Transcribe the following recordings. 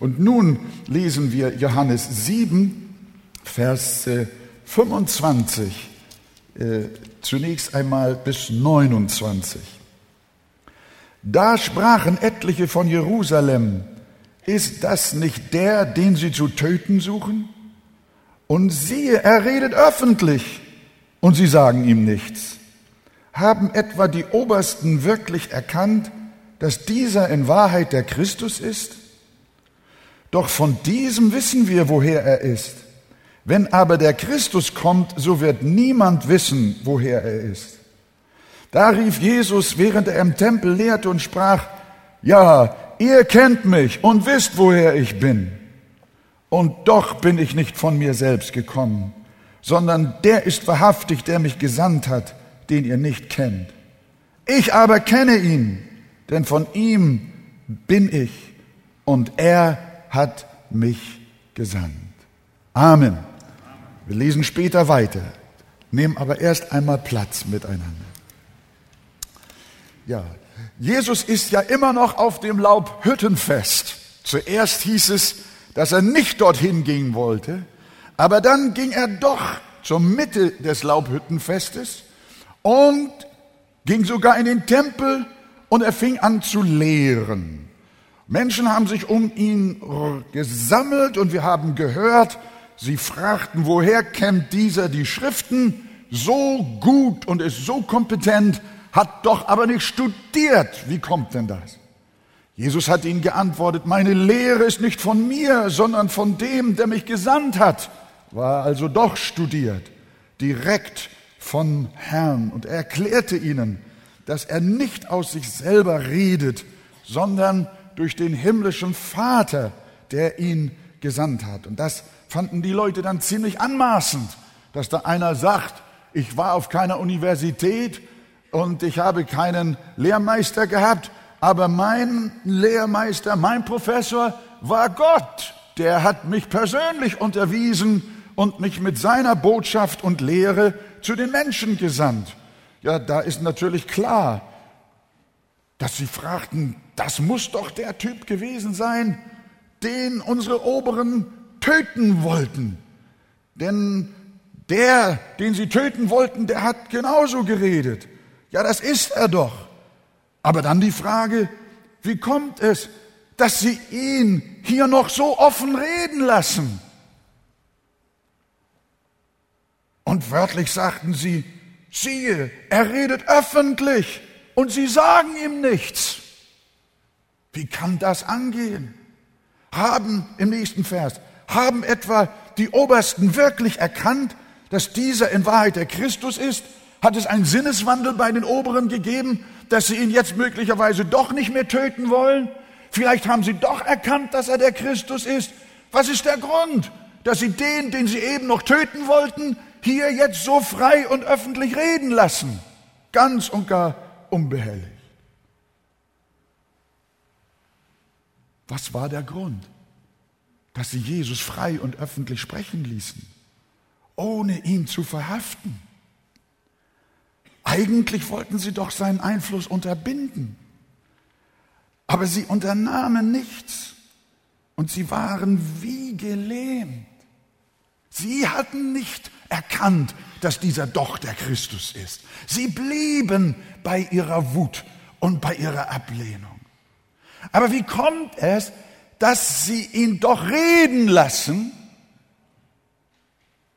Und nun lesen wir Johannes 7, Vers 25, äh, zunächst einmal bis 29. Da sprachen etliche von Jerusalem, ist das nicht der, den sie zu töten suchen? Und siehe, er redet öffentlich, und sie sagen ihm nichts. Haben etwa die Obersten wirklich erkannt, dass dieser in Wahrheit der Christus ist? Doch von diesem wissen wir, woher er ist. Wenn aber der Christus kommt, so wird niemand wissen, woher er ist. Da rief Jesus, während er im Tempel lehrte und sprach, ja, ihr kennt mich und wisst, woher ich bin. Und doch bin ich nicht von mir selbst gekommen, sondern der ist wahrhaftig, der mich gesandt hat, den ihr nicht kennt. Ich aber kenne ihn, denn von ihm bin ich und er hat mich gesandt. Amen. Wir lesen später weiter, nehmen aber erst einmal Platz miteinander. Ja, Jesus ist ja immer noch auf dem Laubhüttenfest. Zuerst hieß es, dass er nicht dorthin gehen wollte, aber dann ging er doch zur Mitte des Laubhüttenfestes und ging sogar in den Tempel und er fing an zu lehren. Menschen haben sich um ihn gesammelt und wir haben gehört, sie fragten, woher kennt dieser die Schriften so gut und ist so kompetent, hat doch aber nicht studiert. Wie kommt denn das? Jesus hat ihnen geantwortet, meine Lehre ist nicht von mir, sondern von dem, der mich gesandt hat. War also doch studiert, direkt von Herrn. Und er erklärte ihnen, dass er nicht aus sich selber redet, sondern durch den himmlischen Vater, der ihn gesandt hat. Und das fanden die Leute dann ziemlich anmaßend, dass da einer sagt, ich war auf keiner Universität, und ich habe keinen Lehrmeister gehabt, aber mein Lehrmeister, mein Professor war Gott. Der hat mich persönlich unterwiesen und mich mit seiner Botschaft und Lehre zu den Menschen gesandt. Ja, da ist natürlich klar, dass sie fragten, das muss doch der Typ gewesen sein, den unsere Oberen töten wollten. Denn der, den sie töten wollten, der hat genauso geredet. Ja, das ist er doch. Aber dann die Frage, wie kommt es, dass sie ihn hier noch so offen reden lassen? Und wörtlich sagten sie, siehe, er redet öffentlich und sie sagen ihm nichts. Wie kann das angehen? Haben, im nächsten Vers, haben etwa die Obersten wirklich erkannt, dass dieser in Wahrheit der Christus ist hat es einen Sinneswandel bei den Oberen gegeben, dass sie ihn jetzt möglicherweise doch nicht mehr töten wollen? Vielleicht haben sie doch erkannt, dass er der Christus ist. Was ist der Grund, dass sie den, den sie eben noch töten wollten, hier jetzt so frei und öffentlich reden lassen? Ganz und gar unbehelligt. Was war der Grund, dass sie Jesus frei und öffentlich sprechen ließen, ohne ihn zu verhaften? Eigentlich wollten sie doch seinen Einfluss unterbinden. Aber sie unternahmen nichts und sie waren wie gelähmt. Sie hatten nicht erkannt, dass dieser doch der Christus ist. Sie blieben bei ihrer Wut und bei ihrer Ablehnung. Aber wie kommt es, dass sie ihn doch reden lassen,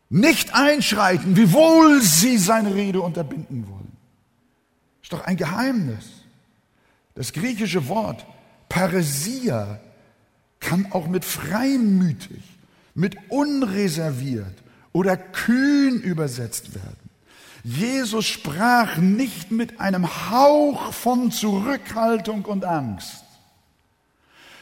nicht einschreiten, wiewohl sie seine Rede unterbinden wollen? Ist doch ein Geheimnis. Das griechische Wort Paresia kann auch mit freimütig, mit unreserviert oder kühn übersetzt werden. Jesus sprach nicht mit einem Hauch von Zurückhaltung und Angst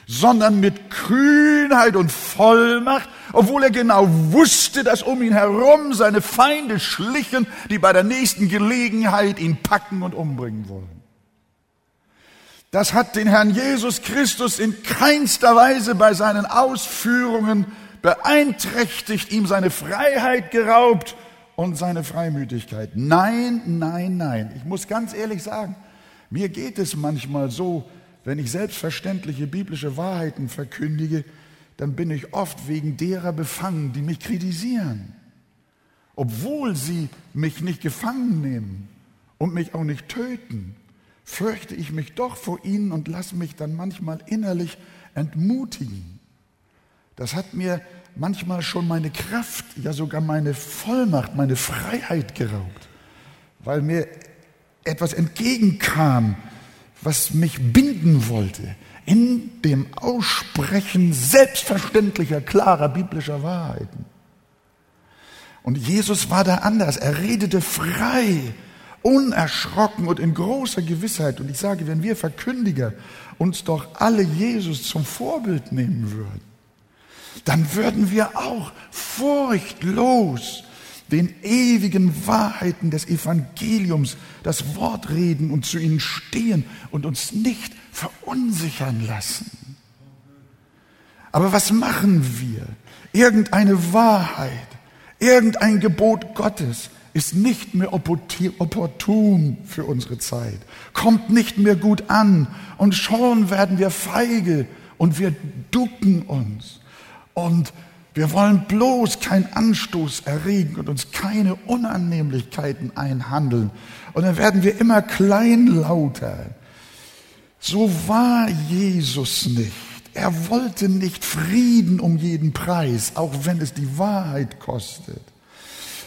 sondern mit Kühnheit und Vollmacht, obwohl er genau wusste, dass um ihn herum seine Feinde schlichen, die bei der nächsten Gelegenheit ihn packen und umbringen wollen. Das hat den Herrn Jesus Christus in keinster Weise bei seinen Ausführungen beeinträchtigt, ihm seine Freiheit geraubt und seine Freimütigkeit. Nein, nein, nein. Ich muss ganz ehrlich sagen, mir geht es manchmal so, wenn ich selbstverständliche biblische Wahrheiten verkündige, dann bin ich oft wegen derer befangen, die mich kritisieren. Obwohl sie mich nicht gefangen nehmen und mich auch nicht töten, fürchte ich mich doch vor ihnen und lasse mich dann manchmal innerlich entmutigen. Das hat mir manchmal schon meine Kraft, ja sogar meine Vollmacht, meine Freiheit geraubt, weil mir etwas entgegenkam, was mich binden wollte in dem Aussprechen selbstverständlicher, klarer biblischer Wahrheiten. Und Jesus war da anders. Er redete frei, unerschrocken und in großer Gewissheit. Und ich sage, wenn wir Verkündiger uns doch alle Jesus zum Vorbild nehmen würden, dann würden wir auch furchtlos den ewigen Wahrheiten des Evangeliums das Wort reden und zu ihnen stehen und uns nicht verunsichern lassen. Aber was machen wir? Irgendeine Wahrheit, irgendein Gebot Gottes ist nicht mehr opportun für unsere Zeit, kommt nicht mehr gut an und schon werden wir feige und wir ducken uns und wir wollen bloß keinen Anstoß erregen und uns keine Unannehmlichkeiten einhandeln. Und dann werden wir immer kleinlauter. So war Jesus nicht. Er wollte nicht Frieden um jeden Preis, auch wenn es die Wahrheit kostet.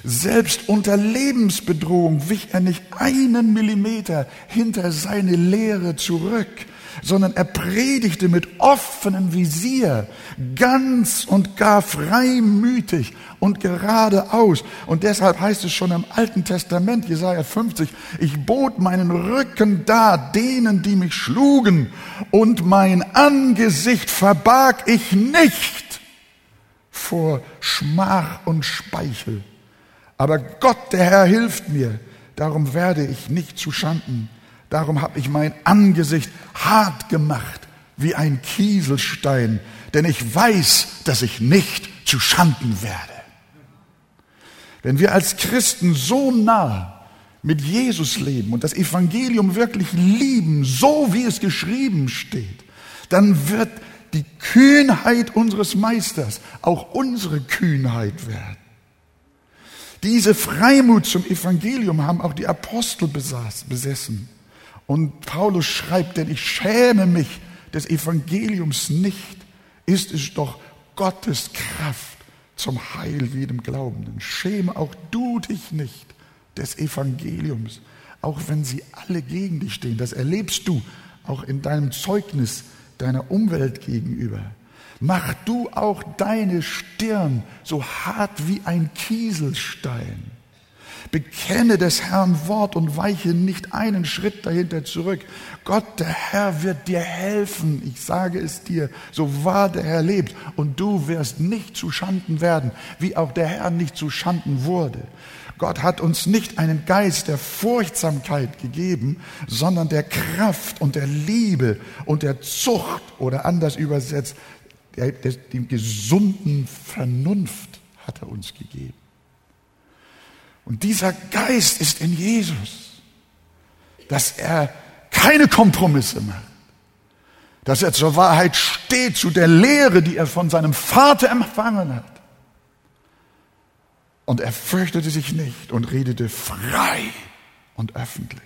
Selbst unter Lebensbedrohung wich er nicht einen Millimeter hinter seine Lehre zurück, sondern er predigte mit offenem Visier, ganz und gar freimütig und geradeaus. Und deshalb heißt es schon im Alten Testament, Jesaja 50, ich bot meinen Rücken da denen, die mich schlugen, und mein Angesicht verbarg ich nicht vor Schmach und Speichel. Aber Gott, der Herr, hilft mir. Darum werde ich nicht zu Schanden. Darum habe ich mein Angesicht hart gemacht wie ein Kieselstein, denn ich weiß, dass ich nicht zu Schanden werde. Wenn wir als Christen so nah mit Jesus leben und das Evangelium wirklich lieben, so wie es geschrieben steht, dann wird die Kühnheit unseres Meisters auch unsere Kühnheit werden. Diese Freimut zum Evangelium haben auch die Apostel besessen. Und Paulus schreibt, denn ich schäme mich des Evangeliums nicht, ist es doch Gottes Kraft zum Heil jedem Glaubenden. Schäme auch du dich nicht des Evangeliums, auch wenn sie alle gegen dich stehen. Das erlebst du auch in deinem Zeugnis deiner Umwelt gegenüber. Mach du auch deine Stirn so hart wie ein Kieselstein Bekenne des Herrn Wort und weiche nicht einen Schritt dahinter zurück. Gott, der Herr, wird dir helfen. Ich sage es dir, so wahr der Herr lebt. Und du wirst nicht zu Schanden werden, wie auch der Herr nicht zu Schanden wurde. Gott hat uns nicht einen Geist der Furchtsamkeit gegeben, sondern der Kraft und der Liebe und der Zucht oder anders übersetzt, der, dem gesunden Vernunft hat er uns gegeben. Und dieser Geist ist in Jesus, dass er keine Kompromisse macht, dass er zur Wahrheit steht, zu der Lehre, die er von seinem Vater empfangen hat. Und er fürchtete sich nicht und redete frei und öffentlich.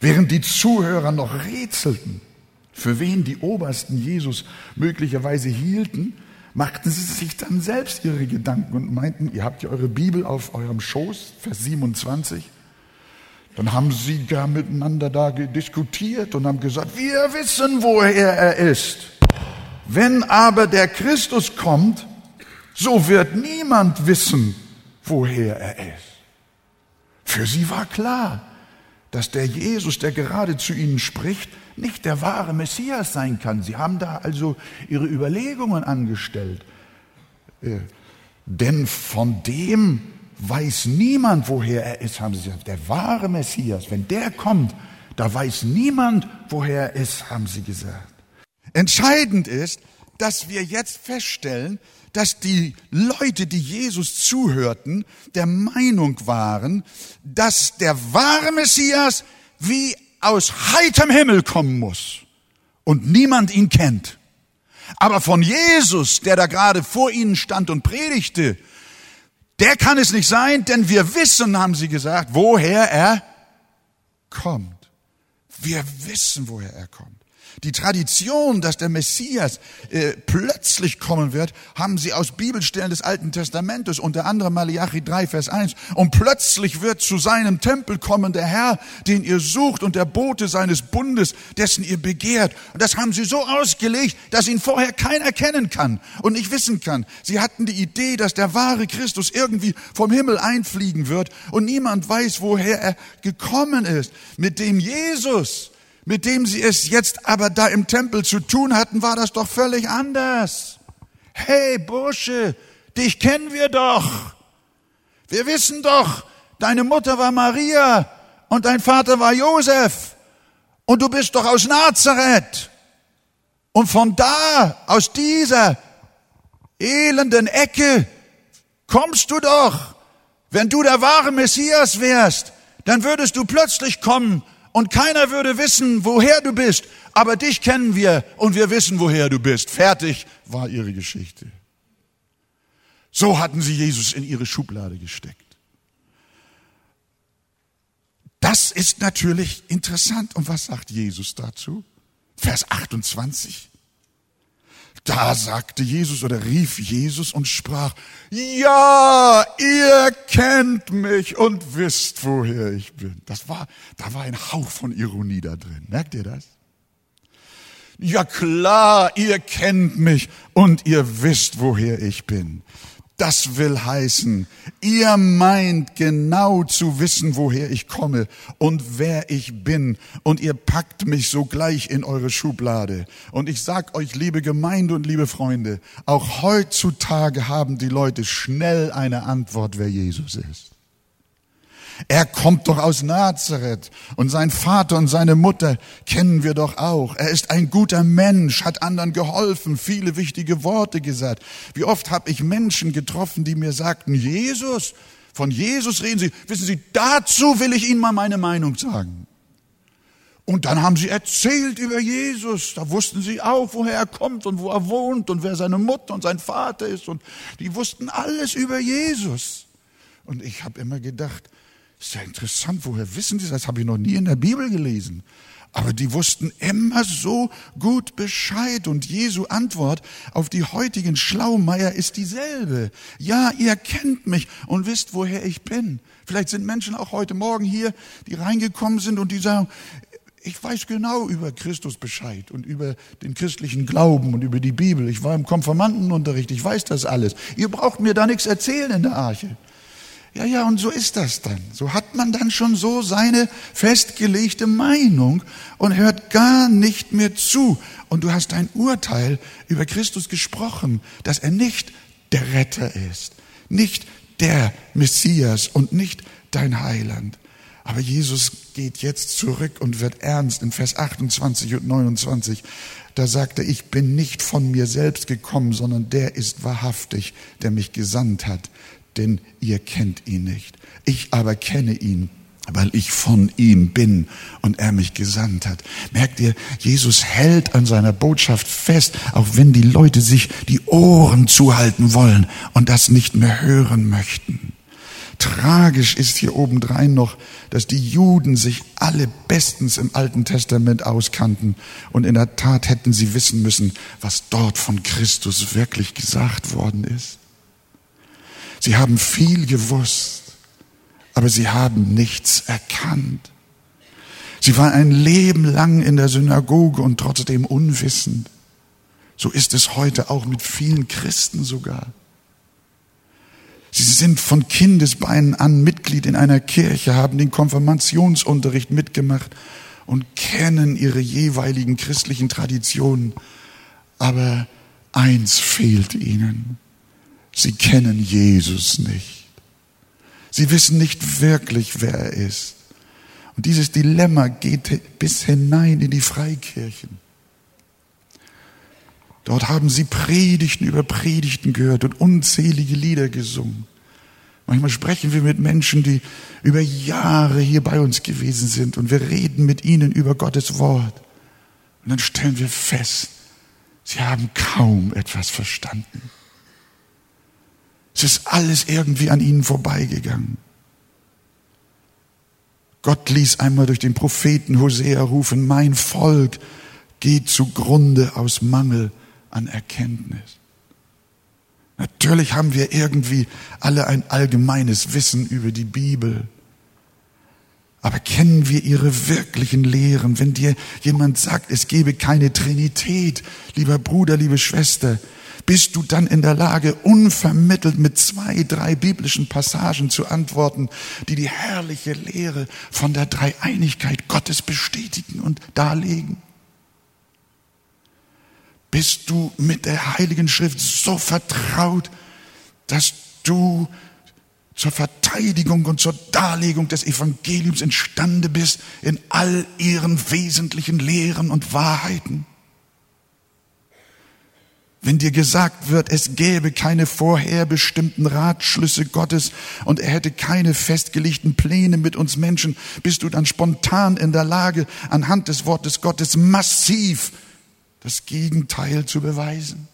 Während die Zuhörer noch rätselten, für wen die Obersten Jesus möglicherweise hielten, machten sie sich dann selbst ihre Gedanken und meinten, ihr habt ja eure Bibel auf eurem Schoß, Vers 27. Dann haben sie gar miteinander da diskutiert und haben gesagt, wir wissen, woher er ist. Wenn aber der Christus kommt, so wird niemand wissen, woher er ist. Für sie war klar, dass der Jesus, der gerade zu ihnen spricht, nicht der wahre Messias sein kann. Sie haben da also ihre Überlegungen angestellt. Äh, denn von dem weiß niemand, woher er ist, haben sie gesagt. Der wahre Messias, wenn der kommt, da weiß niemand, woher er ist, haben sie gesagt. Entscheidend ist, dass wir jetzt feststellen, dass die Leute, die Jesus zuhörten, der Meinung waren, dass der wahre Messias wie aus heiterem Himmel kommen muss und niemand ihn kennt. Aber von Jesus, der da gerade vor ihnen stand und predigte, der kann es nicht sein, denn wir wissen, haben sie gesagt, woher er kommt. Wir wissen, woher er kommt. Die Tradition, dass der Messias äh, plötzlich kommen wird, haben sie aus Bibelstellen des Alten Testamentes, unter anderem Malachi 3, Vers 1. Und plötzlich wird zu seinem Tempel kommen der Herr, den ihr sucht und der Bote seines Bundes, dessen ihr begehrt. Und das haben sie so ausgelegt, dass ihn vorher keiner kennen kann und nicht wissen kann. Sie hatten die Idee, dass der wahre Christus irgendwie vom Himmel einfliegen wird und niemand weiß, woher er gekommen ist. Mit dem Jesus, mit dem sie es jetzt aber da im Tempel zu tun hatten, war das doch völlig anders. Hey Bursche, dich kennen wir doch. Wir wissen doch, deine Mutter war Maria und dein Vater war Josef und du bist doch aus Nazareth. Und von da, aus dieser elenden Ecke, kommst du doch. Wenn du der wahre Messias wärst, dann würdest du plötzlich kommen und keiner würde wissen, woher du bist, aber dich kennen wir und wir wissen, woher du bist. Fertig war ihre Geschichte. So hatten sie Jesus in ihre Schublade gesteckt. Das ist natürlich interessant. Und was sagt Jesus dazu? Vers 28. Da sagte Jesus oder rief Jesus und sprach, ja, ihr kennt mich und wisst, woher ich bin. Das war, da war ein Hauch von Ironie da drin. Merkt ihr das? Ja klar, ihr kennt mich und ihr wisst, woher ich bin. Das will heißen, ihr meint genau zu wissen, woher ich komme und wer ich bin, und ihr packt mich sogleich in eure Schublade. Und ich sag euch, liebe Gemeinde und liebe Freunde, auch heutzutage haben die Leute schnell eine Antwort, wer Jesus ist. Er kommt doch aus Nazareth und sein Vater und seine Mutter kennen wir doch auch. Er ist ein guter Mensch, hat anderen geholfen, viele wichtige Worte gesagt. Wie oft habe ich Menschen getroffen, die mir sagten, Jesus, von Jesus reden Sie. Wissen Sie, dazu will ich Ihnen mal meine Meinung sagen. Und dann haben sie erzählt über Jesus. Da wussten sie auch, woher er kommt und wo er wohnt und wer seine Mutter und sein Vater ist. Und die wussten alles über Jesus. Und ich habe immer gedacht, ist ja interessant, woher wissen die das? Das habe ich noch nie in der Bibel gelesen. Aber die wussten immer so gut Bescheid und Jesu Antwort auf die heutigen Schlaumeier ist dieselbe. Ja, ihr kennt mich und wisst, woher ich bin. Vielleicht sind Menschen auch heute Morgen hier, die reingekommen sind und die sagen, ich weiß genau über Christus Bescheid und über den christlichen Glauben und über die Bibel. Ich war im Konfirmandenunterricht, ich weiß das alles. Ihr braucht mir da nichts erzählen in der Arche. Ja, ja, und so ist das dann. So hat man dann schon so seine festgelegte Meinung und hört gar nicht mehr zu. Und du hast ein Urteil über Christus gesprochen, dass er nicht der Retter ist, nicht der Messias und nicht dein Heiland. Aber Jesus geht jetzt zurück und wird ernst in Vers 28 und 29. Da sagt er, ich bin nicht von mir selbst gekommen, sondern der ist wahrhaftig, der mich gesandt hat denn ihr kennt ihn nicht. Ich aber kenne ihn, weil ich von ihm bin und er mich gesandt hat. Merkt ihr, Jesus hält an seiner Botschaft fest, auch wenn die Leute sich die Ohren zuhalten wollen und das nicht mehr hören möchten. Tragisch ist hier obendrein noch, dass die Juden sich alle bestens im Alten Testament auskannten und in der Tat hätten sie wissen müssen, was dort von Christus wirklich gesagt worden ist. Sie haben viel gewusst, aber sie haben nichts erkannt. Sie waren ein Leben lang in der Synagoge und trotzdem unwissend. So ist es heute auch mit vielen Christen sogar. Sie sind von Kindesbeinen an Mitglied in einer Kirche, haben den Konfirmationsunterricht mitgemacht und kennen ihre jeweiligen christlichen Traditionen. Aber eins fehlt ihnen. Sie kennen Jesus nicht. Sie wissen nicht wirklich, wer er ist. Und dieses Dilemma geht bis hinein in die Freikirchen. Dort haben sie Predigten über Predigten gehört und unzählige Lieder gesungen. Manchmal sprechen wir mit Menschen, die über Jahre hier bei uns gewesen sind und wir reden mit ihnen über Gottes Wort. Und dann stellen wir fest, Sie haben kaum etwas verstanden. Es ist alles irgendwie an ihnen vorbeigegangen. Gott ließ einmal durch den Propheten Hosea rufen, mein Volk geht zugrunde aus Mangel an Erkenntnis. Natürlich haben wir irgendwie alle ein allgemeines Wissen über die Bibel. Aber kennen wir ihre wirklichen Lehren? Wenn dir jemand sagt, es gebe keine Trinität, lieber Bruder, liebe Schwester, bist du dann in der Lage, unvermittelt mit zwei, drei biblischen Passagen zu antworten, die die herrliche Lehre von der Dreieinigkeit Gottes bestätigen und darlegen? Bist du mit der Heiligen Schrift so vertraut, dass du zur Verteidigung und zur Darlegung des Evangeliums imstande bist in all ihren wesentlichen Lehren und Wahrheiten? Wenn dir gesagt wird, es gäbe keine vorherbestimmten Ratschlüsse Gottes und er hätte keine festgelegten Pläne mit uns Menschen, bist du dann spontan in der Lage, anhand des Wortes Gottes massiv das Gegenteil zu beweisen.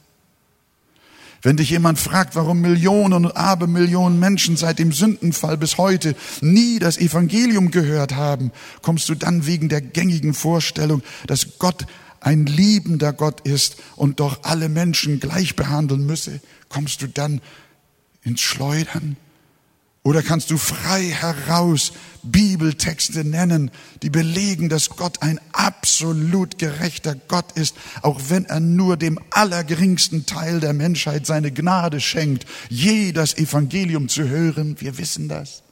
Wenn dich jemand fragt, warum Millionen und Abermillionen Menschen seit dem Sündenfall bis heute nie das Evangelium gehört haben, kommst du dann wegen der gängigen Vorstellung, dass Gott ein liebender Gott ist und doch alle Menschen gleich behandeln müsse, kommst du dann ins Schleudern? Oder kannst du frei heraus Bibeltexte nennen, die belegen, dass Gott ein absolut gerechter Gott ist, auch wenn er nur dem allergeringsten Teil der Menschheit seine Gnade schenkt, je das Evangelium zu hören? Wir wissen das.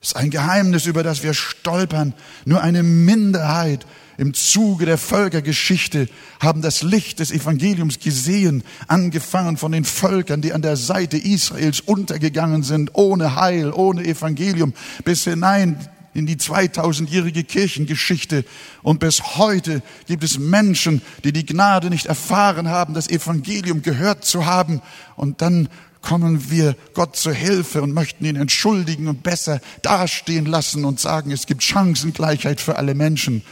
Ist ein Geheimnis, über das wir stolpern. Nur eine Minderheit im Zuge der Völkergeschichte haben das Licht des Evangeliums gesehen, angefangen von den Völkern, die an der Seite Israels untergegangen sind, ohne Heil, ohne Evangelium, bis hinein in die 2000-jährige Kirchengeschichte. Und bis heute gibt es Menschen, die die Gnade nicht erfahren haben, das Evangelium gehört zu haben. Und dann kommen wir Gott zur Hilfe und möchten ihn entschuldigen und besser dastehen lassen und sagen, es gibt Chancengleichheit für alle Menschen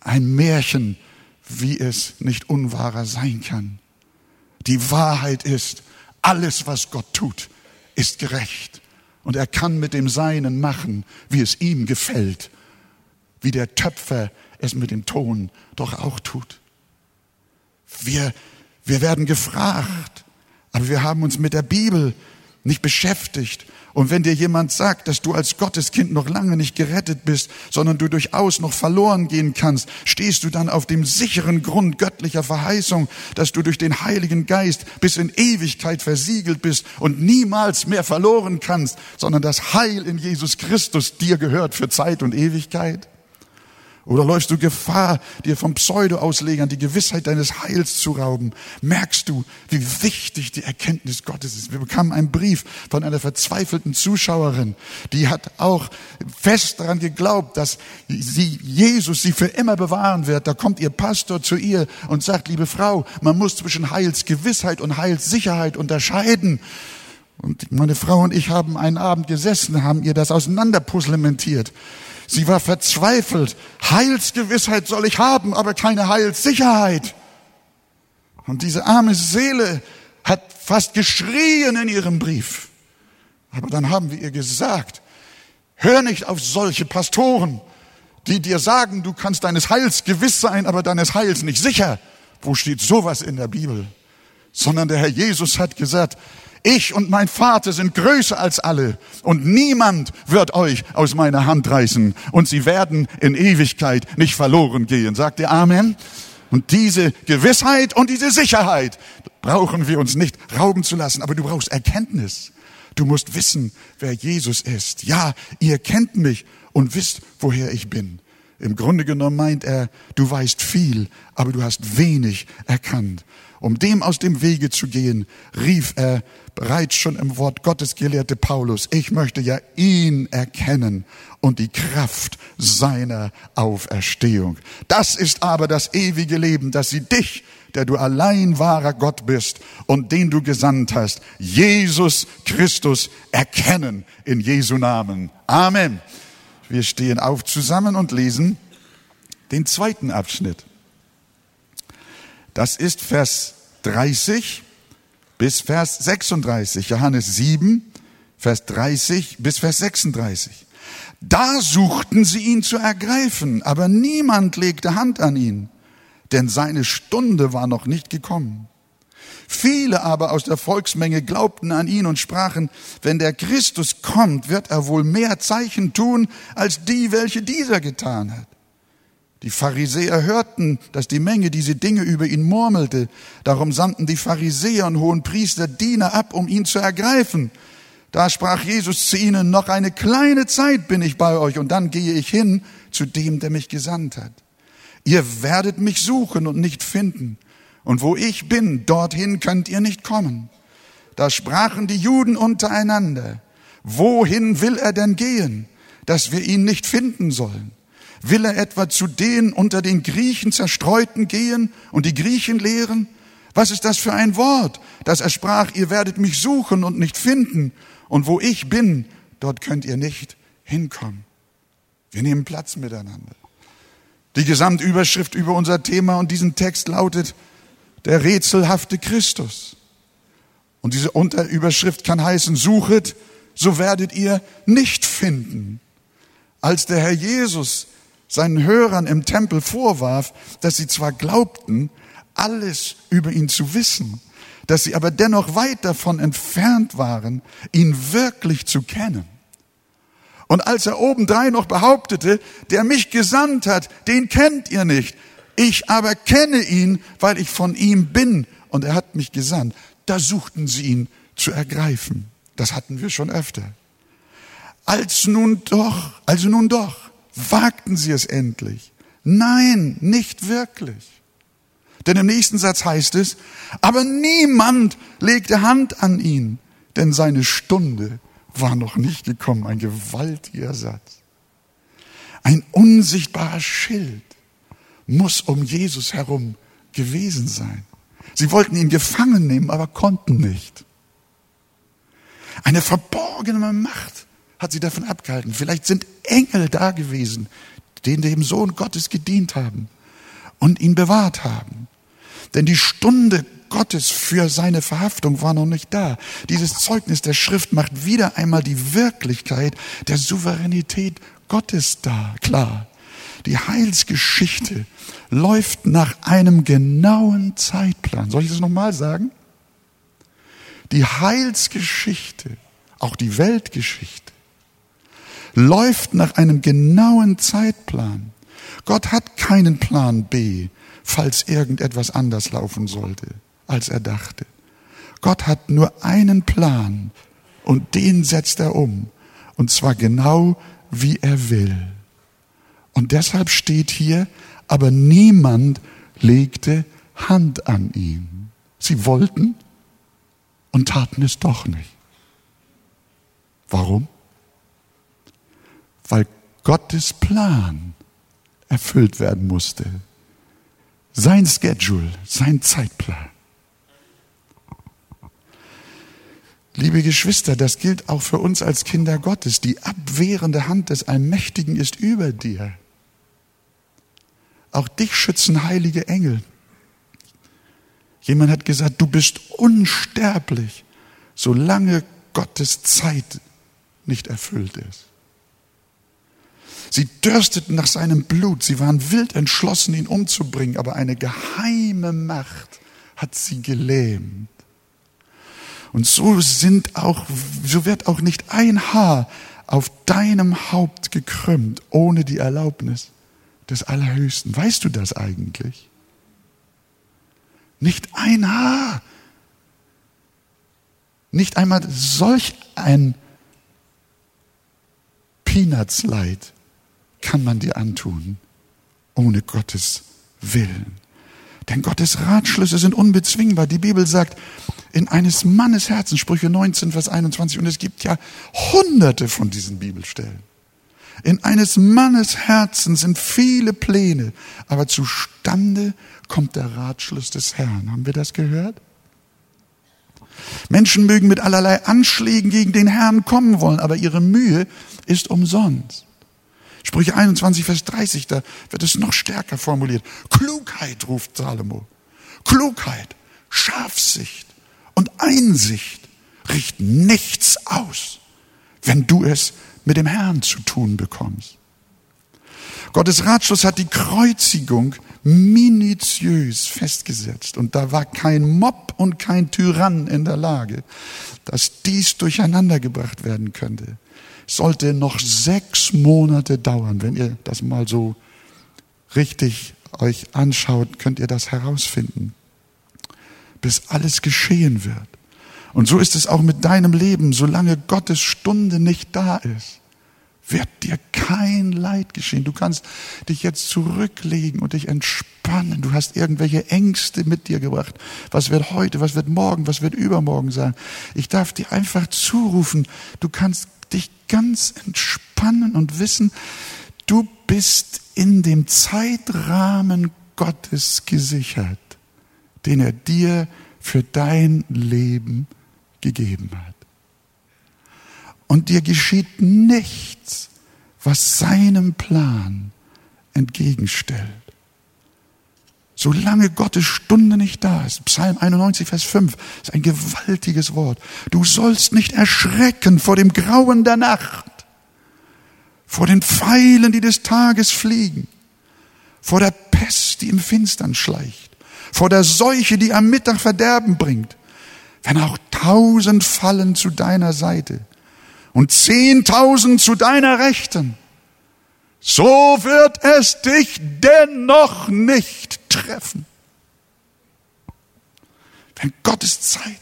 ein Märchen, wie es nicht unwahrer sein kann. Die Wahrheit ist, alles, was Gott tut, ist gerecht. Und er kann mit dem Seinen machen, wie es ihm gefällt, wie der Töpfer es mit dem Ton doch auch tut. Wir, wir werden gefragt, aber wir haben uns mit der Bibel nicht beschäftigt. Und wenn dir jemand sagt, dass du als Gotteskind noch lange nicht gerettet bist, sondern du durchaus noch verloren gehen kannst, stehst du dann auf dem sicheren Grund göttlicher Verheißung, dass du durch den Heiligen Geist bis in Ewigkeit versiegelt bist und niemals mehr verloren kannst, sondern das Heil in Jesus Christus dir gehört für Zeit und Ewigkeit? Oder läufst du Gefahr, dir vom Pseudo-Auslegern die Gewissheit deines Heils zu rauben? Merkst du, wie wichtig die Erkenntnis Gottes ist? Wir bekamen einen Brief von einer verzweifelten Zuschauerin, die hat auch fest daran geglaubt, dass sie, Jesus sie für immer bewahren wird. Da kommt ihr Pastor zu ihr und sagt, liebe Frau, man muss zwischen Heilsgewissheit und Heilssicherheit unterscheiden. Und meine Frau und ich haben einen Abend gesessen, haben ihr das auseinanderpuslementiert. Sie war verzweifelt. Heilsgewissheit soll ich haben, aber keine Heilssicherheit. Und diese arme Seele hat fast geschrien in ihrem Brief. Aber dann haben wir ihr gesagt, hör nicht auf solche Pastoren, die dir sagen, du kannst deines Heils gewiss sein, aber deines Heils nicht sicher. Wo steht sowas in der Bibel? Sondern der Herr Jesus hat gesagt, ich und mein Vater sind größer als alle und niemand wird euch aus meiner Hand reißen und sie werden in Ewigkeit nicht verloren gehen. Sagt ihr Amen? Und diese Gewissheit und diese Sicherheit brauchen wir uns nicht rauben zu lassen, aber du brauchst Erkenntnis. Du musst wissen, wer Jesus ist. Ja, ihr kennt mich und wisst, woher ich bin. Im Grunde genommen meint er, du weißt viel, aber du hast wenig erkannt. Um dem aus dem Wege zu gehen, rief er bereits schon im Wort Gottes gelehrte Paulus, ich möchte ja ihn erkennen und die Kraft seiner Auferstehung. Das ist aber das ewige Leben, dass sie dich, der du allein wahrer Gott bist und den du gesandt hast, Jesus Christus erkennen in Jesu Namen. Amen. Wir stehen auf zusammen und lesen den zweiten Abschnitt. Das ist Vers 30 bis Vers 36. Johannes 7, Vers 30 bis Vers 36. Da suchten sie ihn zu ergreifen, aber niemand legte Hand an ihn, denn seine Stunde war noch nicht gekommen. Viele aber aus der Volksmenge glaubten an ihn und sprachen, wenn der Christus kommt, wird er wohl mehr Zeichen tun als die, welche dieser getan hat. Die Pharisäer hörten, dass die Menge diese Dinge über ihn murmelte. Darum sandten die Pharisäer und hohen Priester Diener ab, um ihn zu ergreifen. Da sprach Jesus zu ihnen, noch eine kleine Zeit bin ich bei euch und dann gehe ich hin zu dem, der mich gesandt hat. Ihr werdet mich suchen und nicht finden. Und wo ich bin, dorthin könnt ihr nicht kommen. Da sprachen die Juden untereinander, wohin will er denn gehen, dass wir ihn nicht finden sollen? Will er etwa zu den unter den Griechen zerstreuten gehen und die Griechen lehren? Was ist das für ein Wort, dass er sprach, ihr werdet mich suchen und nicht finden, und wo ich bin, dort könnt ihr nicht hinkommen. Wir nehmen Platz miteinander. Die Gesamtüberschrift über unser Thema und diesen Text lautet, der rätselhafte Christus. Und diese Unterüberschrift kann heißen, suchet, so werdet ihr nicht finden. Als der Herr Jesus seinen Hörern im Tempel vorwarf, dass sie zwar glaubten, alles über ihn zu wissen, dass sie aber dennoch weit davon entfernt waren, ihn wirklich zu kennen. Und als er obendrein noch behauptete, der mich gesandt hat, den kennt ihr nicht, ich aber kenne ihn, weil ich von ihm bin und er hat mich gesandt, da suchten sie ihn zu ergreifen. Das hatten wir schon öfter. Als nun doch, also nun doch, Wagten sie es endlich? Nein, nicht wirklich. Denn im nächsten Satz heißt es, aber niemand legte Hand an ihn, denn seine Stunde war noch nicht gekommen. Ein gewaltiger Satz. Ein unsichtbarer Schild muss um Jesus herum gewesen sein. Sie wollten ihn gefangen nehmen, aber konnten nicht. Eine verborgene Macht hat sie davon abgehalten. Vielleicht sind Engel da gewesen, denen dem Sohn Gottes gedient haben und ihn bewahrt haben. Denn die Stunde Gottes für seine Verhaftung war noch nicht da. Dieses Zeugnis der Schrift macht wieder einmal die Wirklichkeit der Souveränität Gottes da, klar. Die Heilsgeschichte läuft nach einem genauen Zeitplan. Soll ich das nochmal sagen? Die Heilsgeschichte, auch die Weltgeschichte, läuft nach einem genauen Zeitplan. Gott hat keinen Plan B, falls irgendetwas anders laufen sollte, als er dachte. Gott hat nur einen Plan und den setzt er um. Und zwar genau, wie er will. Und deshalb steht hier, aber niemand legte Hand an ihn. Sie wollten und taten es doch nicht. Warum? Weil Gottes Plan erfüllt werden musste. Sein Schedule, sein Zeitplan. Liebe Geschwister, das gilt auch für uns als Kinder Gottes. Die abwehrende Hand des Allmächtigen ist über dir. Auch dich schützen heilige Engel. Jemand hat gesagt, du bist unsterblich, solange Gottes Zeit nicht erfüllt ist. Sie dürsteten nach seinem Blut. Sie waren wild entschlossen, ihn umzubringen. Aber eine geheime Macht hat sie gelähmt. Und so sind auch, so wird auch nicht ein Haar auf deinem Haupt gekrümmt, ohne die Erlaubnis des Allerhöchsten. Weißt du das eigentlich? Nicht ein Haar. Nicht einmal solch ein Peanutsleid kann man dir antun, ohne Gottes Willen. Denn Gottes Ratschlüsse sind unbezwingbar. Die Bibel sagt, in eines Mannes Herzen, Sprüche 19, Vers 21, und es gibt ja hunderte von diesen Bibelstellen. In eines Mannes Herzen sind viele Pläne, aber zustande kommt der Ratschluss des Herrn. Haben wir das gehört? Menschen mögen mit allerlei Anschlägen gegen den Herrn kommen wollen, aber ihre Mühe ist umsonst. Sprüche 21, Vers 30, da wird es noch stärker formuliert. Klugheit ruft Salomo. Klugheit, Scharfsicht und Einsicht richten nichts aus, wenn du es mit dem Herrn zu tun bekommst. Gottes Ratschluss hat die Kreuzigung minutiös festgesetzt und da war kein Mob und kein Tyrann in der Lage, dass dies durcheinandergebracht werden könnte. Sollte noch sechs Monate dauern, wenn ihr das mal so richtig euch anschaut, könnt ihr das herausfinden, bis alles geschehen wird. Und so ist es auch mit deinem Leben, solange Gottes Stunde nicht da ist wird dir kein Leid geschehen. Du kannst dich jetzt zurücklegen und dich entspannen. Du hast irgendwelche Ängste mit dir gebracht. Was wird heute, was wird morgen, was wird übermorgen sein? Ich darf dir einfach zurufen, du kannst dich ganz entspannen und wissen, du bist in dem Zeitrahmen Gottes gesichert, den er dir für dein Leben gegeben hat und dir geschieht nichts, was seinem Plan entgegenstellt. Solange Gottes Stunde nicht da ist, Psalm 91, Vers 5, ist ein gewaltiges Wort. Du sollst nicht erschrecken vor dem Grauen der Nacht, vor den Pfeilen, die des Tages fliegen, vor der Pest, die im Finstern schleicht, vor der Seuche, die am Mittag Verderben bringt, wenn auch tausend fallen zu deiner Seite und zehntausend zu deiner Rechten, so wird es dich dennoch nicht treffen. Wenn Gottes Zeit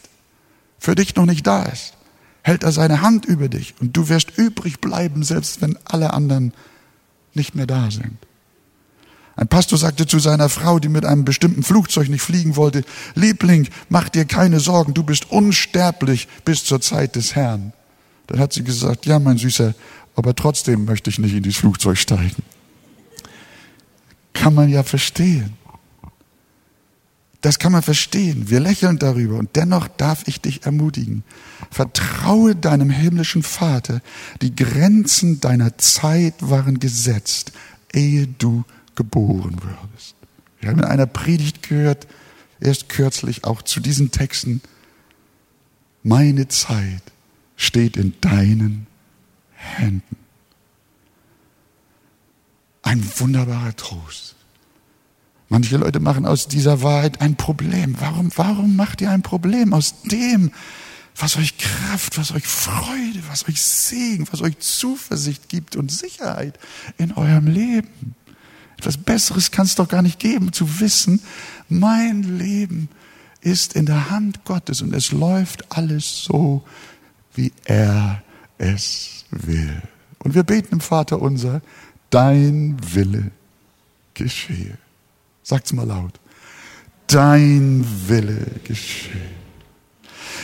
für dich noch nicht da ist, hält er seine Hand über dich und du wirst übrig bleiben, selbst wenn alle anderen nicht mehr da sind. Ein Pastor sagte zu seiner Frau, die mit einem bestimmten Flugzeug nicht fliegen wollte, Liebling, mach dir keine Sorgen, du bist unsterblich bis zur Zeit des Herrn. Dann hat sie gesagt, ja, mein Süßer, aber trotzdem möchte ich nicht in dieses Flugzeug steigen. Kann man ja verstehen. Das kann man verstehen. Wir lächeln darüber und dennoch darf ich dich ermutigen. Vertraue deinem himmlischen Vater. Die Grenzen deiner Zeit waren gesetzt, ehe du geboren würdest. Wir haben in einer Predigt gehört, erst kürzlich auch zu diesen Texten, meine Zeit steht in deinen Händen. Ein wunderbarer Trost. Manche Leute machen aus dieser Wahrheit ein Problem. Warum, warum macht ihr ein Problem aus dem, was euch Kraft, was euch Freude, was euch Segen, was euch Zuversicht gibt und Sicherheit in eurem Leben? Etwas Besseres kann es doch gar nicht geben, zu wissen, mein Leben ist in der Hand Gottes und es läuft alles so, wie er es will. Und wir beten im Vater unser, dein Wille geschehe. Sagt's mal laut. Dein Wille geschehe.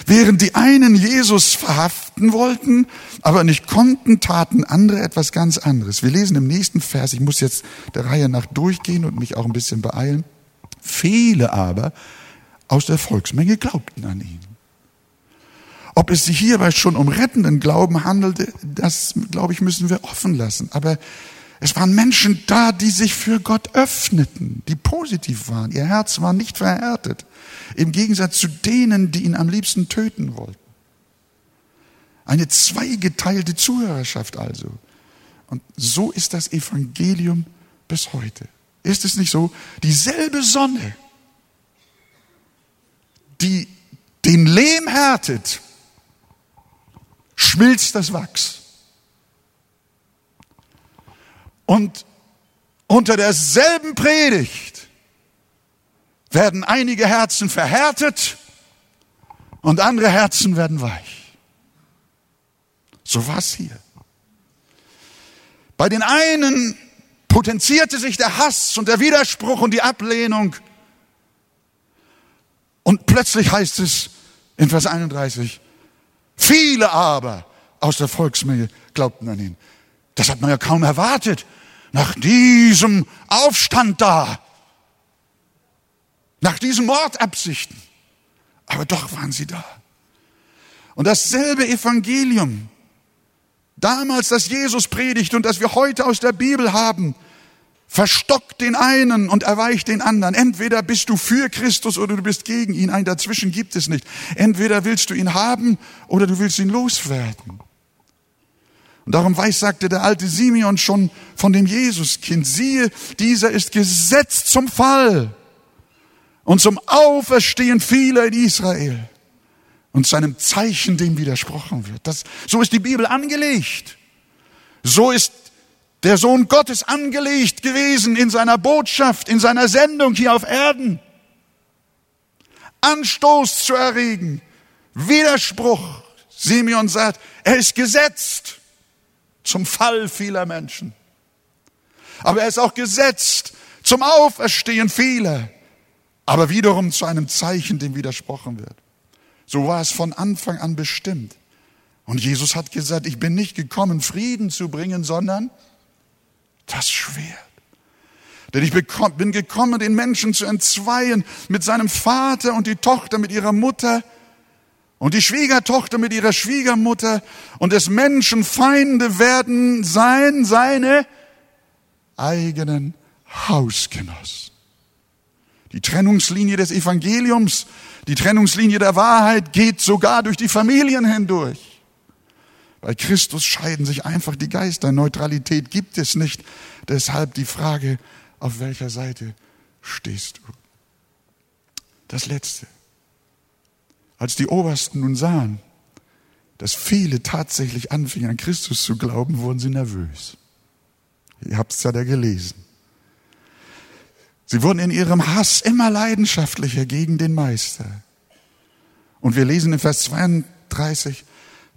Während die einen Jesus verhaften wollten, aber nicht konnten, taten andere etwas ganz anderes. Wir lesen im nächsten Vers, ich muss jetzt der Reihe nach durchgehen und mich auch ein bisschen beeilen. Viele aber aus der Volksmenge glaubten an ihn. Ob es sich hierbei schon um rettenden Glauben handelte, das, glaube ich, müssen wir offen lassen. Aber es waren Menschen da, die sich für Gott öffneten, die positiv waren. Ihr Herz war nicht verhärtet. Im Gegensatz zu denen, die ihn am liebsten töten wollten. Eine zweigeteilte Zuhörerschaft also. Und so ist das Evangelium bis heute. Ist es nicht so? Dieselbe Sonne, die den Lehm härtet, schmilzt das Wachs. Und unter derselben Predigt werden einige Herzen verhärtet und andere Herzen werden weich. So war es hier. Bei den einen potenzierte sich der Hass und der Widerspruch und die Ablehnung. Und plötzlich heißt es in Vers 31, Viele aber aus der Volksmenge glaubten an ihn. Das hat man ja kaum erwartet. Nach diesem Aufstand da. Nach diesen Mordabsichten. Aber doch waren sie da. Und dasselbe Evangelium, damals das Jesus predigt und das wir heute aus der Bibel haben, verstockt den einen und erweicht den anderen. Entweder bist du für Christus oder du bist gegen ihn. Ein dazwischen gibt es nicht. Entweder willst du ihn haben oder du willst ihn loswerden. Und darum weiß, sagte der alte Simeon schon von dem Jesuskind, siehe, dieser ist gesetzt zum Fall und zum Auferstehen vieler in Israel und seinem Zeichen dem widersprochen wird. Das, so ist die Bibel angelegt. So ist der Sohn Gottes angelegt gewesen in seiner Botschaft, in seiner Sendung hier auf Erden. Anstoß zu erregen, Widerspruch. Simeon sagt, er ist gesetzt zum Fall vieler Menschen. Aber er ist auch gesetzt zum Auferstehen vieler, aber wiederum zu einem Zeichen, dem widersprochen wird. So war es von Anfang an bestimmt. Und Jesus hat gesagt, ich bin nicht gekommen, Frieden zu bringen, sondern das Schwert. Denn ich bin gekommen, den Menschen zu entzweien mit seinem Vater und die Tochter mit ihrer Mutter und die Schwiegertochter mit ihrer Schwiegermutter und des Menschen Feinde werden sein seine eigenen Hausgenossen. Die Trennungslinie des Evangeliums, die Trennungslinie der Wahrheit geht sogar durch die Familien hindurch. Bei Christus scheiden sich einfach die Geister. Neutralität gibt es nicht. Deshalb die Frage, auf welcher Seite stehst du? Das Letzte. Als die Obersten nun sahen, dass viele tatsächlich anfingen an Christus zu glauben, wurden sie nervös. Ihr habt es ja da gelesen. Sie wurden in ihrem Hass immer leidenschaftlicher gegen den Meister. Und wir lesen in Vers 32,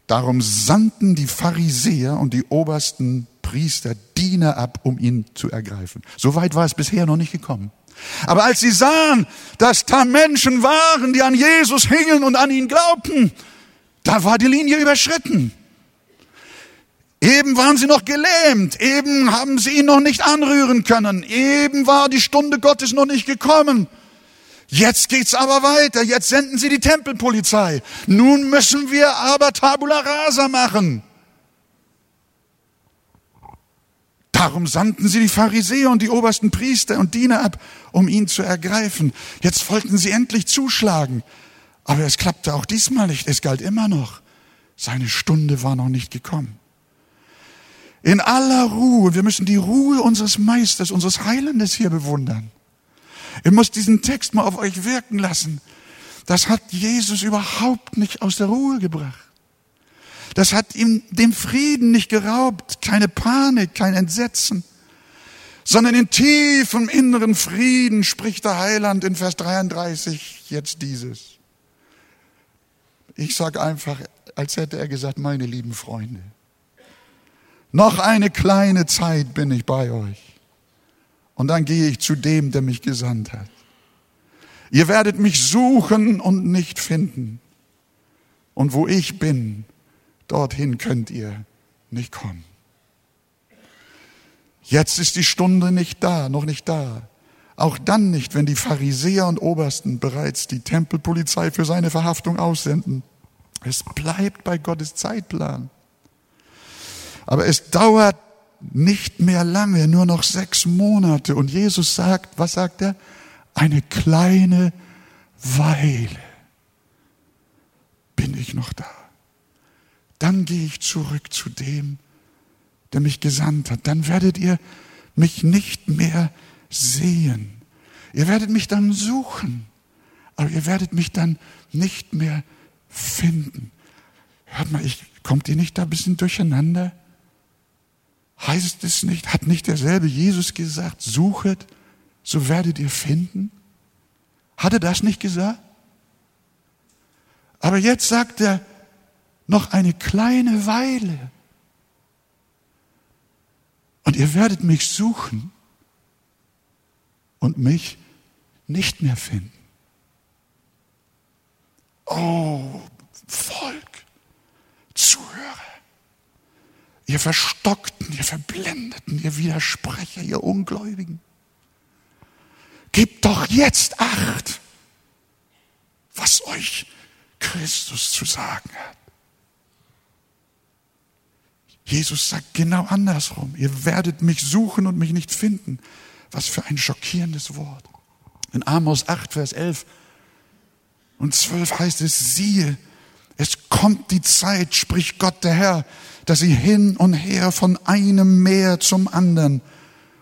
Darum sandten die Pharisäer und die obersten Priester Diener ab, um ihn zu ergreifen. So weit war es bisher noch nicht gekommen. Aber als sie sahen, dass da Menschen waren, die an Jesus hingen und an ihn glaubten, da war die Linie überschritten. Eben waren sie noch gelähmt, eben haben sie ihn noch nicht anrühren können, eben war die Stunde Gottes noch nicht gekommen. Jetzt geht's aber weiter. Jetzt senden sie die Tempelpolizei. Nun müssen wir aber Tabula Rasa machen. Darum sandten sie die Pharisäer und die obersten Priester und Diener ab, um ihn zu ergreifen. Jetzt wollten sie endlich zuschlagen. Aber es klappte auch diesmal nicht. Es galt immer noch. Seine Stunde war noch nicht gekommen. In aller Ruhe, wir müssen die Ruhe unseres Meisters, unseres Heilandes hier bewundern. Ihr müsst diesen Text mal auf euch wirken lassen. Das hat Jesus überhaupt nicht aus der Ruhe gebracht. Das hat ihm den Frieden nicht geraubt, keine Panik, kein Entsetzen, sondern in tiefem inneren Frieden spricht der Heiland in Vers 33 jetzt dieses. Ich sage einfach, als hätte er gesagt, meine lieben Freunde, noch eine kleine Zeit bin ich bei euch. Und dann gehe ich zu dem, der mich gesandt hat. Ihr werdet mich suchen und nicht finden. Und wo ich bin, dorthin könnt ihr nicht kommen. Jetzt ist die Stunde nicht da, noch nicht da. Auch dann nicht, wenn die Pharisäer und Obersten bereits die Tempelpolizei für seine Verhaftung aussenden. Es bleibt bei Gottes Zeitplan. Aber es dauert nicht mehr lange, nur noch sechs Monate. Und Jesus sagt, was sagt er? Eine kleine Weile bin ich noch da. Dann gehe ich zurück zu dem, der mich gesandt hat. Dann werdet ihr mich nicht mehr sehen. Ihr werdet mich dann suchen, aber ihr werdet mich dann nicht mehr finden. Hört mal, ich, kommt ihr nicht da ein bisschen durcheinander? Heißt es nicht, hat nicht derselbe Jesus gesagt, suchet, so werdet ihr finden? Hat er das nicht gesagt? Aber jetzt sagt er, noch eine kleine Weile. Und ihr werdet mich suchen und mich nicht mehr finden. Oh, Volk, Zuhörer ihr Verstockten, ihr Verblendeten, ihr Widersprecher, ihr Ungläubigen. Gebt doch jetzt Acht, was euch Christus zu sagen hat. Jesus sagt genau andersrum. Ihr werdet mich suchen und mich nicht finden. Was für ein schockierendes Wort. In Amos 8, Vers 11 und 12 heißt es, siehe, es kommt die Zeit, spricht Gott der Herr, dass sie hin und her von einem Meer zum anderen,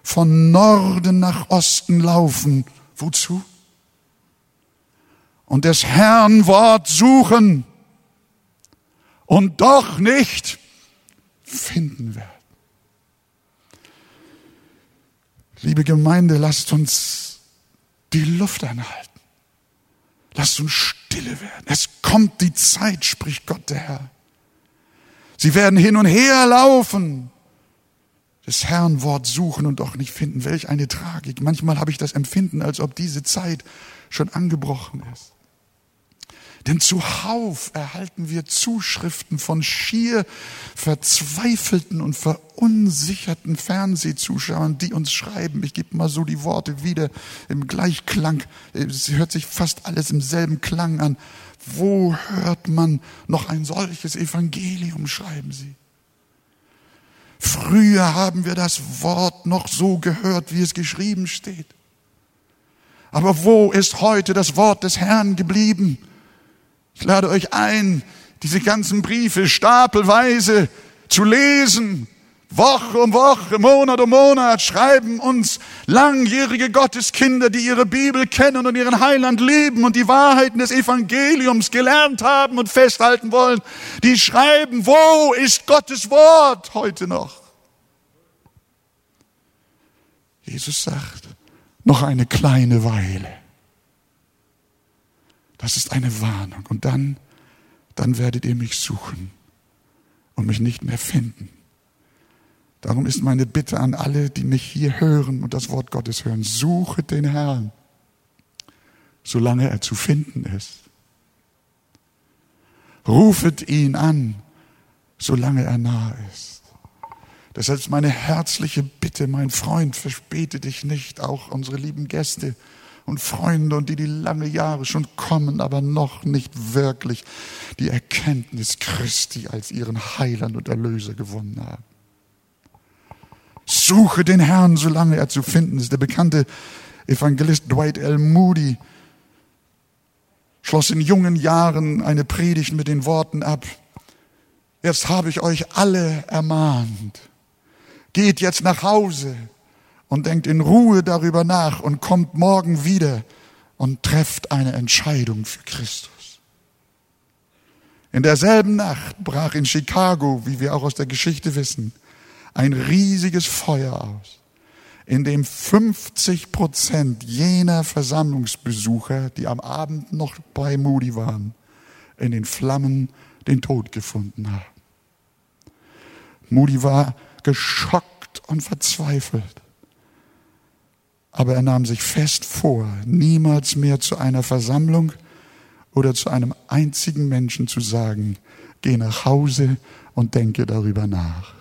von Norden nach Osten laufen. Wozu? Und des Herrn Wort suchen und doch nicht finden werden. Liebe Gemeinde, lasst uns die Luft anhalten. Lasst uns stille werden. Es kommt die Zeit, spricht Gott der Herr. Sie werden hin und her laufen, des Herrn Wort suchen und doch nicht finden. Welch eine Tragik. Manchmal habe ich das Empfinden, als ob diese Zeit schon angebrochen ist. Denn zuhauf erhalten wir Zuschriften von schier verzweifelten und verunsicherten Fernsehzuschauern, die uns schreiben. Ich gebe mal so die Worte wieder im Gleichklang. Es hört sich fast alles im selben Klang an. Wo hört man noch ein solches Evangelium, schreiben sie. Früher haben wir das Wort noch so gehört, wie es geschrieben steht. Aber wo ist heute das Wort des Herrn geblieben? Ich lade euch ein, diese ganzen Briefe stapelweise zu lesen. Woche um Woche, Monat um Monat schreiben uns langjährige Gotteskinder, die ihre Bibel kennen und ihren Heiland lieben und die Wahrheiten des Evangeliums gelernt haben und festhalten wollen. Die schreiben, wo ist Gottes Wort heute noch? Jesus sagt, noch eine kleine Weile das ist eine Warnung. Und dann, dann werdet ihr mich suchen und mich nicht mehr finden. Darum ist meine Bitte an alle, die mich hier hören und das Wort Gottes hören, suchet den Herrn, solange er zu finden ist. Rufet ihn an, solange er nahe ist. Deshalb ist meine herzliche Bitte, mein Freund, verspäte dich nicht, auch unsere lieben Gäste, und Freunde und die, die lange Jahre schon kommen, aber noch nicht wirklich die Erkenntnis Christi als ihren Heiland und Erlöser gewonnen haben. Suche den Herrn, solange er zu finden ist. Der bekannte Evangelist Dwight L. Moody schloss in jungen Jahren eine Predigt mit den Worten ab, jetzt habe ich euch alle ermahnt. Geht jetzt nach Hause und denkt in Ruhe darüber nach und kommt morgen wieder und trefft eine Entscheidung für Christus. In derselben Nacht brach in Chicago, wie wir auch aus der Geschichte wissen, ein riesiges Feuer aus, in dem 50 Prozent jener Versammlungsbesucher, die am Abend noch bei Moody waren, in den Flammen den Tod gefunden haben. Moody war geschockt und verzweifelt. Aber er nahm sich fest vor, niemals mehr zu einer Versammlung oder zu einem einzigen Menschen zu sagen, geh nach Hause und denke darüber nach.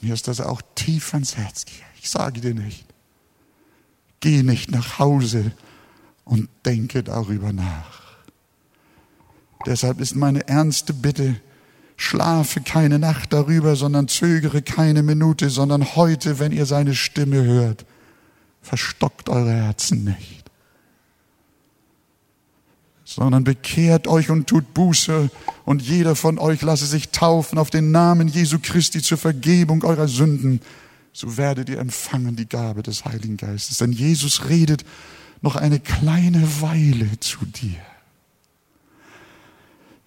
Mir ist das auch tief ans Herz. Ich sage dir nicht, geh nicht nach Hause und denke darüber nach. Deshalb ist meine ernste Bitte, Schlafe keine Nacht darüber, sondern zögere keine Minute, sondern heute, wenn ihr seine Stimme hört, verstockt eure Herzen nicht, sondern bekehrt euch und tut Buße und jeder von euch lasse sich taufen auf den Namen Jesu Christi zur Vergebung eurer Sünden. So werdet ihr empfangen die Gabe des Heiligen Geistes. Denn Jesus redet noch eine kleine Weile zu dir.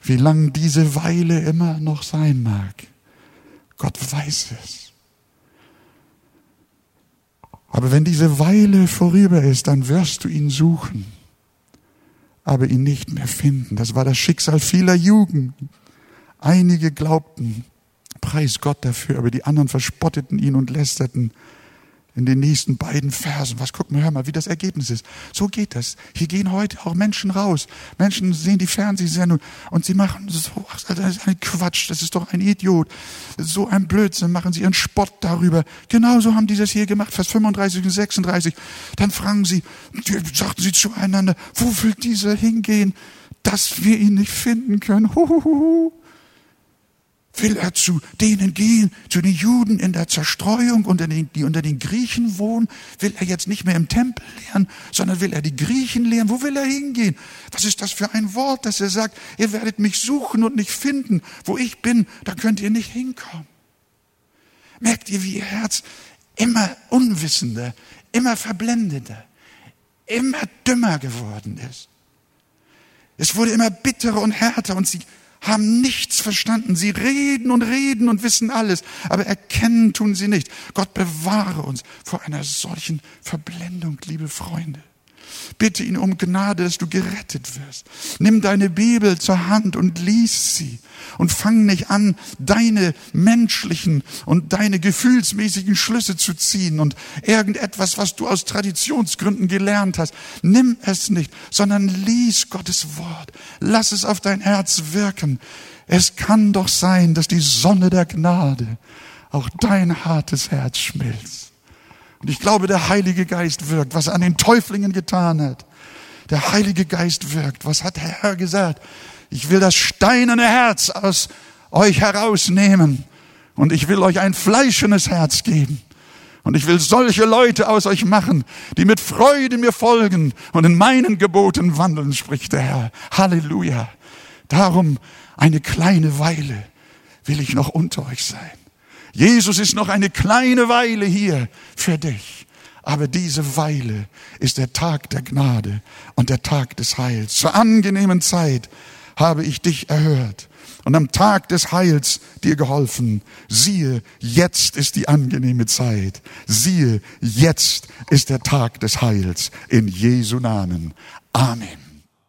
Wie lang diese Weile immer noch sein mag. Gott weiß es. Aber wenn diese Weile vorüber ist, dann wirst du ihn suchen, aber ihn nicht mehr finden. Das war das Schicksal vieler Jugend. Einige glaubten, preis Gott dafür, aber die anderen verspotteten ihn und lästerten in den nächsten beiden Versen. Was guck mal, hör mal, wie das Ergebnis ist. So geht das. Hier gehen heute auch Menschen raus. Menschen sehen die Fernsehsendung und sie machen so, das ist ein Quatsch, das ist doch ein Idiot. So ein Blödsinn, machen sie ihren Spott darüber. Genauso haben die das hier gemacht, Vers 35 und 36. Dann fragen sie, sagten sie zueinander, wo will dieser hingehen, dass wir ihn nicht finden können? Huhuhu. Will er zu denen gehen, zu den Juden in der Zerstreuung, unter den, die unter den Griechen wohnen? Will er jetzt nicht mehr im Tempel lehren, sondern will er die Griechen lehren? Wo will er hingehen? Was ist das für ein Wort, dass er sagt, ihr werdet mich suchen und nicht finden. Wo ich bin, da könnt ihr nicht hinkommen. Merkt ihr, wie ihr Herz immer unwissender, immer verblendender, immer dümmer geworden ist? Es wurde immer bitterer und härter und sie haben nichts verstanden. Sie reden und reden und wissen alles, aber erkennen tun sie nicht. Gott bewahre uns vor einer solchen Verblendung, liebe Freunde. Bitte ihn um Gnade, dass du gerettet wirst. Nimm deine Bibel zur Hand und lies sie. Und fang nicht an, deine menschlichen und deine gefühlsmäßigen Schlüsse zu ziehen und irgendetwas, was du aus Traditionsgründen gelernt hast. Nimm es nicht, sondern lies Gottes Wort. Lass es auf dein Herz wirken. Es kann doch sein, dass die Sonne der Gnade auch dein hartes Herz schmilzt. Und ich glaube, der Heilige Geist wirkt, was er an den Täuflingen getan hat. Der Heilige Geist wirkt. Was hat der Herr gesagt? Ich will das steinerne Herz aus euch herausnehmen und ich will euch ein fleischendes Herz geben. Und ich will solche Leute aus euch machen, die mit Freude mir folgen und in meinen Geboten wandeln, spricht der Herr. Halleluja. Darum eine kleine Weile will ich noch unter euch sein. Jesus ist noch eine kleine Weile hier für dich. Aber diese Weile ist der Tag der Gnade und der Tag des Heils. Zur angenehmen Zeit habe ich dich erhört und am Tag des Heils dir geholfen. Siehe, jetzt ist die angenehme Zeit. Siehe, jetzt ist der Tag des Heils. In Jesu Namen. Amen.